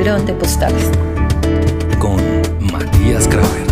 Hidrote Postales. Con Matías Graver.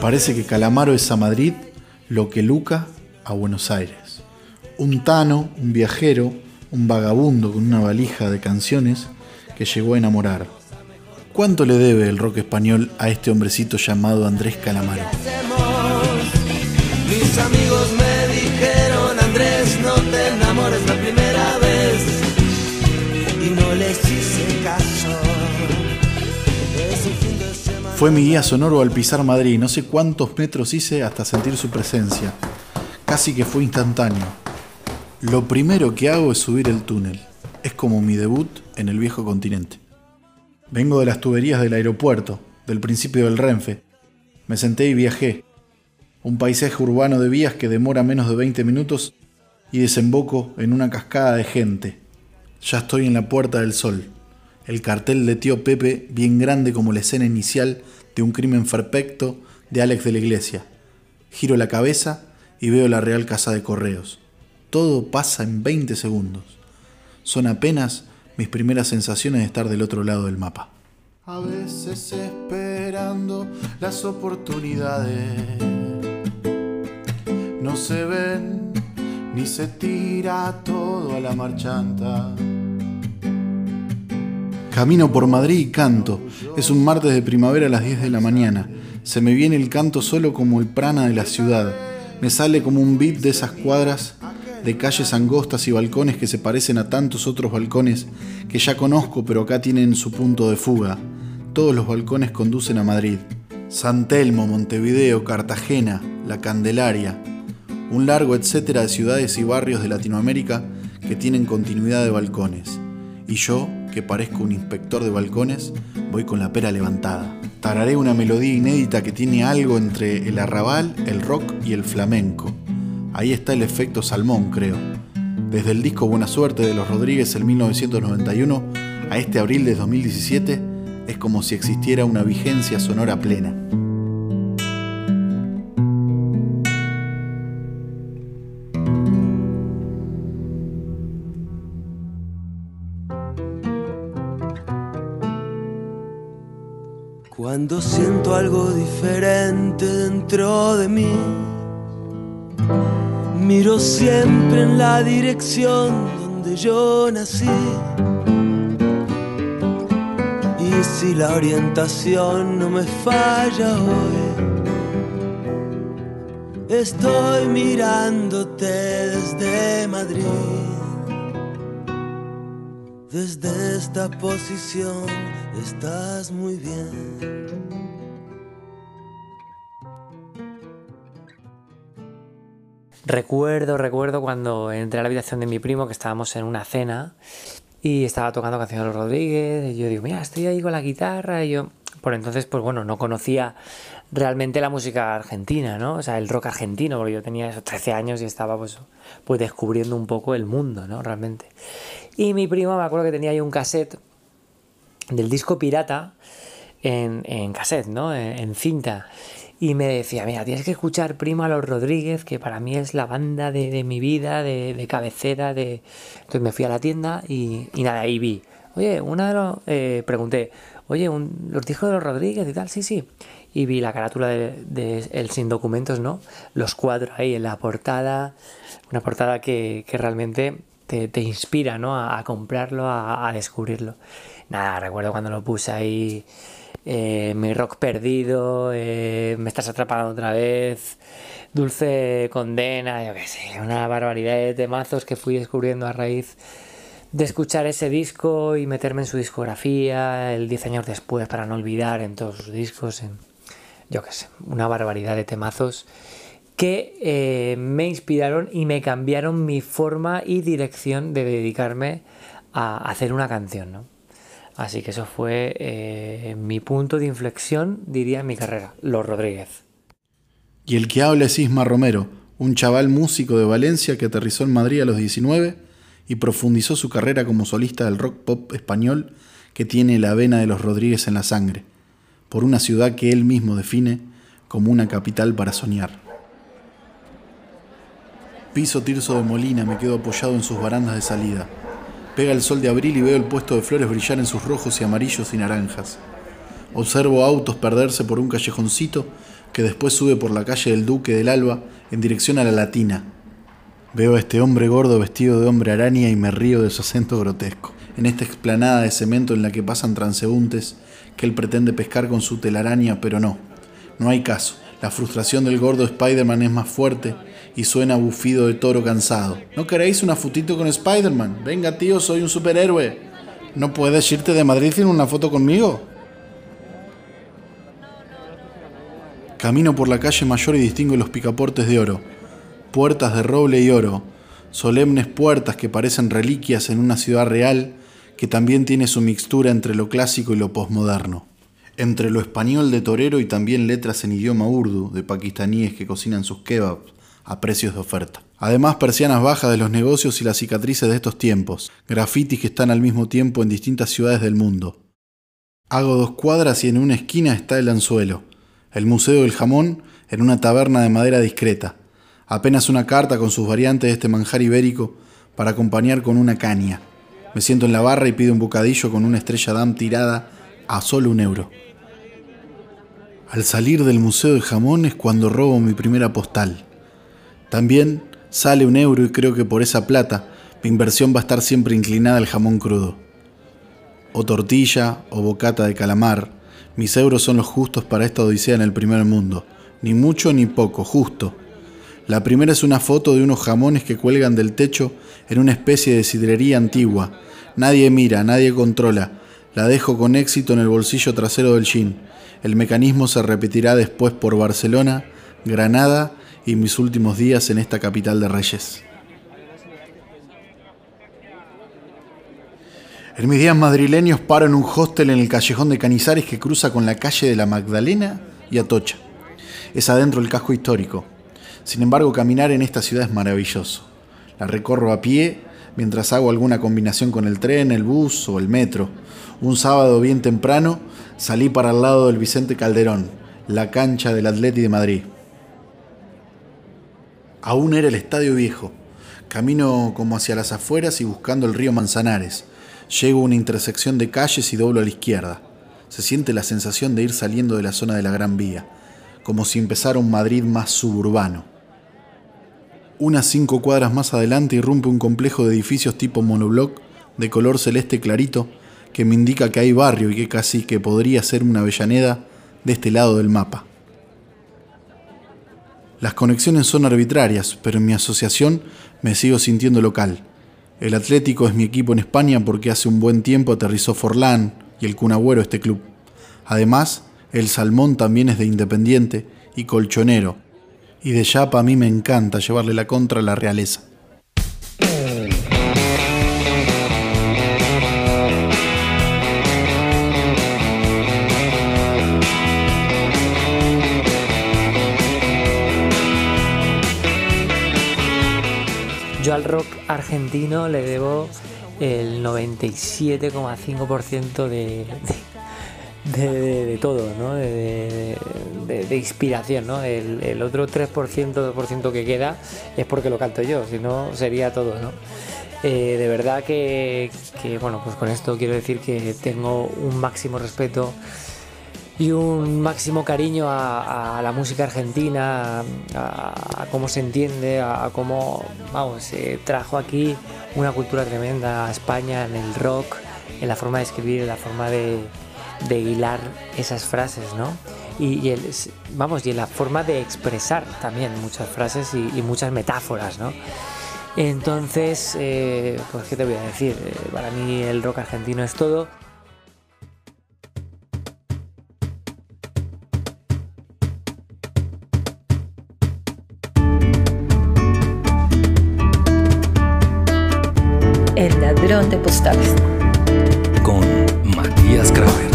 Parece que Calamaro es a Madrid lo que Luca a Buenos Aires. Un tano, un viajero, un vagabundo con una valija de canciones que llegó a enamorar. ¿Cuánto le debe el rock español a este hombrecito llamado Andrés Calamaro? Fue mi guía sonoro al pisar Madrid, no sé cuántos metros hice hasta sentir su presencia. Casi que fue instantáneo. Lo primero que hago es subir el túnel. Es como mi debut en el viejo continente. Vengo de las tuberías del aeropuerto, del principio del Renfe. Me senté y viajé. Un paisaje urbano de vías que demora menos de 20 minutos y desemboco en una cascada de gente. Ya estoy en la Puerta del Sol el cartel de Tío Pepe bien grande como la escena inicial de un crimen perfecto de Alex de la Iglesia. Giro la cabeza y veo la Real Casa de Correos. Todo pasa en 20 segundos. Son apenas mis primeras sensaciones de estar del otro lado del mapa. A veces esperando las oportunidades no se ven ni se tira todo a la marchanta. Camino por Madrid y canto. Es un martes de primavera a las 10 de la mañana. Se me viene el canto solo como el prana de la ciudad. Me sale como un beat de esas cuadras de calles angostas y balcones que se parecen a tantos otros balcones que ya conozco pero acá tienen su punto de fuga. Todos los balcones conducen a Madrid. San Telmo, Montevideo, Cartagena, La Candelaria. Un largo etcétera de ciudades y barrios de Latinoamérica que tienen continuidad de balcones. Y yo que parezco un inspector de balcones, voy con la pera levantada. Tararé una melodía inédita que tiene algo entre el arrabal, el rock y el flamenco. Ahí está el efecto salmón, creo. Desde el disco Buena Suerte de los Rodríguez en 1991 a este abril de 2017 es como si existiera una vigencia sonora plena. Cuando siento algo diferente dentro de mí, miro siempre en la dirección donde yo nací. Y si la orientación no me falla hoy, estoy mirándote desde Madrid. Desde esta posición estás muy bien. Recuerdo, recuerdo cuando entré a la habitación de mi primo que estábamos en una cena y estaba tocando canciones de Rodríguez y yo digo, mira, estoy ahí con la guitarra y yo, por entonces, pues bueno, no conocía realmente la música argentina, ¿no? O sea, el rock argentino, porque yo tenía esos 13 años y estaba pues, pues descubriendo un poco el mundo, ¿no? Realmente. Y mi primo, me acuerdo que tenía ahí un cassette del disco pirata en, en cassette, ¿no? En, cinta. Y me decía, mira, tienes que escuchar Primo a los Rodríguez, que para mí es la banda de, mi vida, de, cabecera. de Entonces me fui a la tienda y, nada, ahí vi. Oye, una de los... Eh, pregunté, oye, los discos de los Rodríguez y tal, sí, sí. Y vi la carátula de, El Sin Documentos, ¿no? Los cuadros ahí en la portada. Una portada que, que realmente te, inspira, ¿no? A, comprarlo, a, descubrirlo. Nada, recuerdo cuando lo puse ahí, eh, mi rock perdido, eh, me estás atrapando otra vez, dulce condena, yo qué sé, una barbaridad de temazos que fui descubriendo a raíz de escuchar ese disco y meterme en su discografía, el 10 años después para no olvidar en todos sus discos, yo qué sé, una barbaridad de temazos que eh, me inspiraron y me cambiaron mi forma y dirección de dedicarme a hacer una canción, ¿no? Así que eso fue eh, mi punto de inflexión, diría, en mi carrera, Los Rodríguez. Y el que habla es Isma Romero, un chaval músico de Valencia que aterrizó en Madrid a los 19 y profundizó su carrera como solista del rock pop español que tiene la vena de los Rodríguez en la sangre, por una ciudad que él mismo define como una capital para soñar. Piso Tirso de Molina, me quedo apoyado en sus barandas de salida. Pega el sol de abril y veo el puesto de flores brillar en sus rojos y amarillos y naranjas. Observo autos perderse por un callejoncito que después sube por la calle del Duque del Alba en dirección a la Latina. Veo a este hombre gordo vestido de hombre araña y me río de su acento grotesco. En esta explanada de cemento en la que pasan transeúntes que él pretende pescar con su telaraña, pero no. No hay caso. La frustración del gordo Spider-Man es más fuerte y suena bufido de toro cansado. ¿No queréis una fotito con Spider-Man? Venga, tío, soy un superhéroe. ¿No puedes irte de Madrid sin una foto conmigo? Camino por la calle mayor y distingo los picaportes de oro, puertas de roble y oro, solemnes puertas que parecen reliquias en una ciudad real que también tiene su mixtura entre lo clásico y lo posmoderno, entre lo español de torero y también letras en idioma urdu de pakistaníes que cocinan sus kebabs a precios de oferta. Además, persianas bajas de los negocios y las cicatrices de estos tiempos, grafitis que están al mismo tiempo en distintas ciudades del mundo. Hago dos cuadras y en una esquina está el anzuelo, el Museo del Jamón en una taberna de madera discreta, apenas una carta con sus variantes de este manjar ibérico para acompañar con una caña. Me siento en la barra y pido un bocadillo con una estrella dam tirada a solo un euro. Al salir del Museo del Jamón es cuando robo mi primera postal. También sale un euro y creo que por esa plata mi inversión va a estar siempre inclinada al jamón crudo. O tortilla o bocata de calamar, mis euros son los justos para esta odisea en el primer mundo. Ni mucho ni poco, justo. La primera es una foto de unos jamones que cuelgan del techo en una especie de sidrería antigua. Nadie mira, nadie controla. La dejo con éxito en el bolsillo trasero del jean. El mecanismo se repetirá después por Barcelona, Granada y mis últimos días en esta capital de reyes. En mis días madrileños paro en un hostel en el callejón de Canizares que cruza con la calle de la Magdalena y Atocha. Es adentro el casco histórico. Sin embargo, caminar en esta ciudad es maravilloso. La recorro a pie mientras hago alguna combinación con el tren, el bus o el metro. Un sábado bien temprano salí para el lado del Vicente Calderón, la cancha del Atleti de Madrid. Aún era el estadio viejo. Camino como hacia las afueras y buscando el río Manzanares Llego a una intersección de calles y doblo a la izquierda. Se siente la sensación de ir saliendo de la zona de la Gran Vía, como si empezara un Madrid más suburbano. Unas cinco cuadras más adelante irrumpe un complejo de edificios tipo monobloc de color celeste clarito que me indica que hay barrio y que casi que podría ser una Avellaneda de este lado del mapa. Las conexiones son arbitrarias, pero en mi asociación me sigo sintiendo local. El Atlético es mi equipo en España porque hace un buen tiempo aterrizó Forlán y el Cunagüero este club. Además, el Salmón también es de Independiente y colchonero. Y de Yapa a mí me encanta llevarle la contra a la realeza. Yo al rock argentino le debo el 97,5% de, de, todo, ¿no? de, inspiración. ¿no? El, otro 3%, 2% que queda es porque lo canto yo, si no sería todo. ¿no? Eh, de verdad que, que, bueno, pues con esto quiero decir que tengo un máximo respeto y un máximo cariño a, la música argentina, a, cómo se entiende, a, cómo vamos, se trajo aquí una cultura tremenda a España en el rock, en la forma de escribir, en la forma de, hilar esas frases, ¿no? Y, vamos, y en la forma de expresar también muchas frases y, muchas metáforas, ¿no? Entonces, eh, pues, ¿qué te voy a decir? Eh, para mí el rock argentino es todo. De postales. Con Matías Graver.